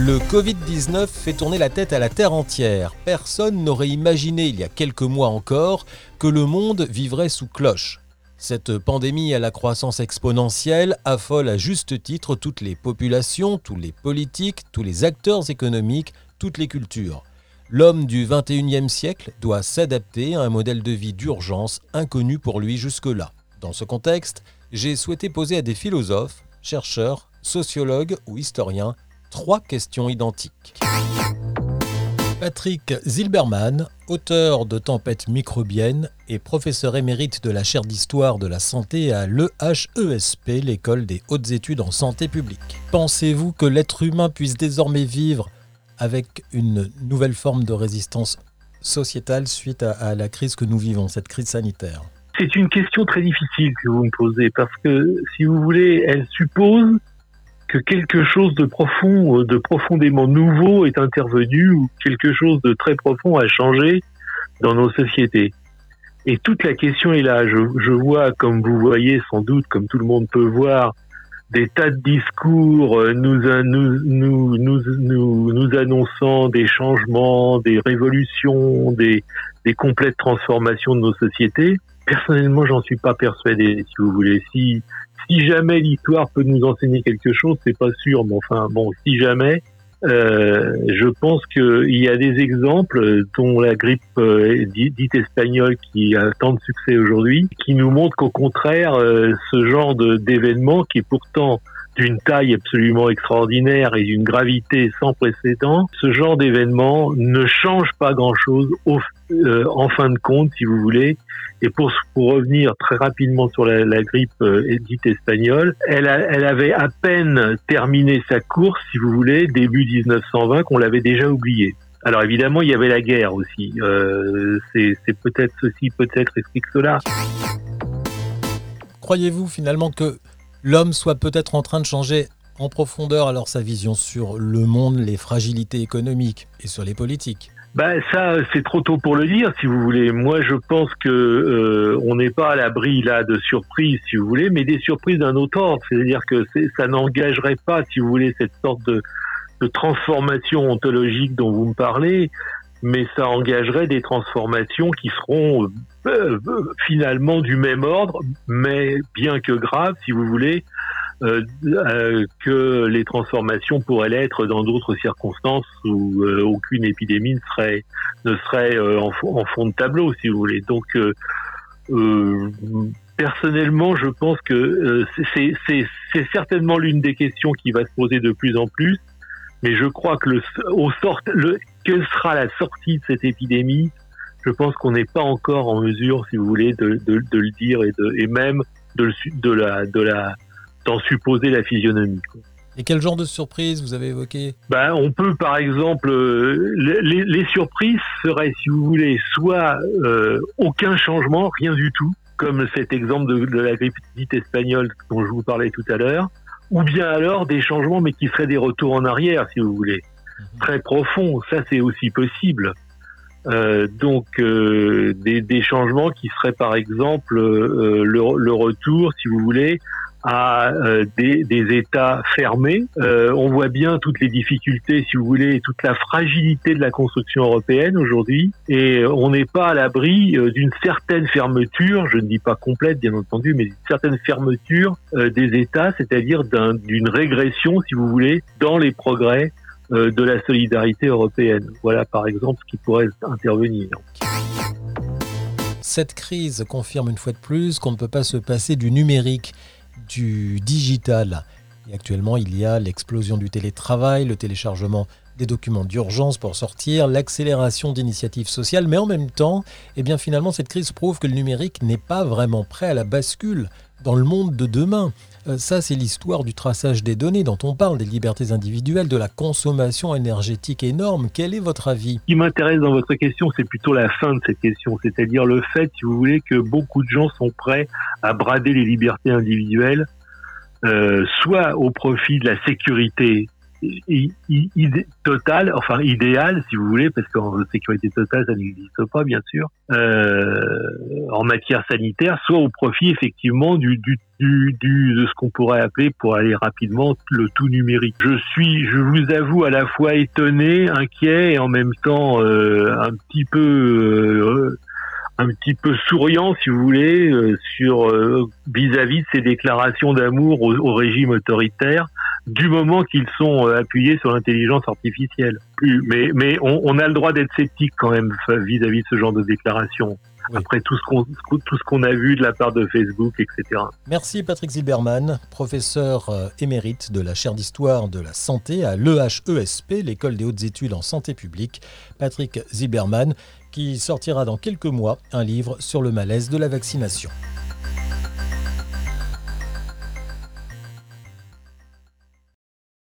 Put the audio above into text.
Le Covid-19 fait tourner la tête à la Terre entière. Personne n'aurait imaginé il y a quelques mois encore que le monde vivrait sous cloche. Cette pandémie à la croissance exponentielle affole à juste titre toutes les populations, tous les politiques, tous les acteurs économiques, toutes les cultures. L'homme du 21e siècle doit s'adapter à un modèle de vie d'urgence inconnu pour lui jusque-là. Dans ce contexte, j'ai souhaité poser à des philosophes, chercheurs, sociologues ou historiens trois questions identiques. Patrick Zilberman, auteur de Tempête microbienne et professeur émérite de la chaire d'histoire de la santé à l'EHESP, l'école des hautes études en santé publique. Pensez-vous que l'être humain puisse désormais vivre avec une nouvelle forme de résistance sociétale suite à, la crise que nous vivons, cette crise sanitaire? C'est une question très difficile que vous me posez parce que, si vous voulez, elle suppose que quelque chose de profond, euh, de profondément nouveau est intervenu ou quelque chose de très profond a changé dans nos sociétés. Et toute la question est là. Je, je vois, comme vous voyez sans doute, comme tout le monde peut voir, des tas de discours euh, nous, nous, nous, nous, nous, annonçant des changements, des révolutions, des, des complètes transformations de nos sociétés. Personnellement, j'en suis pas persuadé, si vous voulez. Si, si jamais l'histoire peut nous enseigner quelque chose, c'est pas sûr, mais enfin bon, si jamais, euh, je pense qu'il y a des exemples, dont la grippe euh, dite espagnole qui a tant de succès aujourd'hui, qui nous montrent qu'au contraire, euh, ce genre d'événement qui est pourtant d'une taille absolument extraordinaire et d'une gravité sans précédent, ce genre d'événement ne change pas grand-chose euh, en fin de compte, si vous voulez. Et pour, pour revenir très rapidement sur la, grippe euh, dite espagnole, elle, elle avait à peine terminé sa course, si vous voulez, début 1920, qu'on l'avait déjà oublié. Alors évidemment, il y avait la guerre aussi. Euh, c'est peut-être ceci, peut-être explique cela. Croyez-vous finalement que l'homme soit peut-être en train de changer en profondeur alors sa vision sur le monde, les fragilités économiques et sur les politiques ben ça, c'est trop tôt pour le dire, si vous voulez. Moi, je pense que euh, on n'est pas à l'abri là de surprises, si vous voulez, mais des surprises d'un autre ordre. C'est-à-dire que ça n'engagerait pas, si vous voulez, cette sorte de, de transformation ontologique dont vous me parlez, mais ça engagerait des transformations qui seront euh, finalement du même ordre, mais bien que graves, si vous voulez, euh, euh, que les transformations pourraient l'être dans d'autres circonstances où aucune épidémie ne serait, en, fond de tableau, si vous voulez. Donc, personnellement, je pense que c'est certainement l'une des questions qui va se poser de plus en plus. Mais je crois que le, au sort, le, quelle sera la sortie de cette épidémie Je pense qu'on n'est pas encore en mesure, si vous voulez, de, de, de le dire et, de, et même de, de la, de la, d'en supposer la physionomie. Et quel genre de surprise vous avez évoqué? Ben, On peut par exemple, euh, les, les, surprises seraient, si vous voulez, soit euh, aucun changement, rien du tout, comme cet exemple de, de la grippe dite espagnole dont je vous parlais tout à l'heure, ou bien alors des changements mais qui seraient des retours en arrière, si vous voulez très profond. Ça, c'est aussi possible. Euh, donc euh, des, des, changements qui seraient par exemple euh, le, le, retour, si vous voulez, à euh, des, des, États fermés. Euh, on voit bien toutes les difficultés, si vous voulez, toute la fragilité de la construction européenne aujourd'hui, et on n'est pas à l'abri d'une certaine fermeture, je ne dis pas complète bien entendu, mais d'une certaine fermeture des États, c'est-à-dire d'une régression, si vous voulez, dans les progrès de la solidarité européenne. Voilà par exemple ce qui pourrait intervenir. Cette crise confirme une fois de plus qu'on ne peut pas se passer du numérique, du digital. Et actuellement, il y a l'explosion du télétravail, le téléchargement des documents d'urgence pour sortir, l'accélération d'initiatives sociales, mais en même temps, eh bien finalement, cette crise prouve que le numérique n'est pas vraiment prêt à la bascule dans le monde de demain. Euh, ça, c'est l'histoire du traçage des données dont on parle, des libertés individuelles, de la consommation énergétique énorme. Quel est votre avis? Ce qui m'intéresse dans votre question, c'est plutôt la fin de cette question, c'est-à-dire le fait, si vous voulez, que beaucoup de gens sont prêts à brader les libertés individuelles, euh, soit au profit de la sécurité totale, enfin idéale si vous voulez, parce qu'en sécurité totale ça n'existe pas bien sûr, euh, en matière sanitaire, soit au profit effectivement du, du, du, de ce qu'on pourrait appeler pour aller rapidement le tout numérique. Je suis, je vous avoue, à la fois étonné, inquiet et en même temps euh, un petit peu euh, un petit peu souriant, si vous voulez, euh, sur euh, vis-à-vis de ces déclarations d'amour au, régime autoritaire, du moment qu'ils sont euh, appuyés sur l'intelligence artificielle. Mais, mais on, on, a le droit d'être sceptique quand même vis-à-vis de ce genre de déclarations. Après tout ce qu'on tout ce qu'on a vu de la part de Facebook, etc. Merci Patrick Zilberman, professeur émérite de la chaire d'histoire de la santé à l'EHESP, l'école des hautes études en santé publique. Patrick Zilberman, qui sortira dans quelques mois un livre sur le malaise de la vaccination.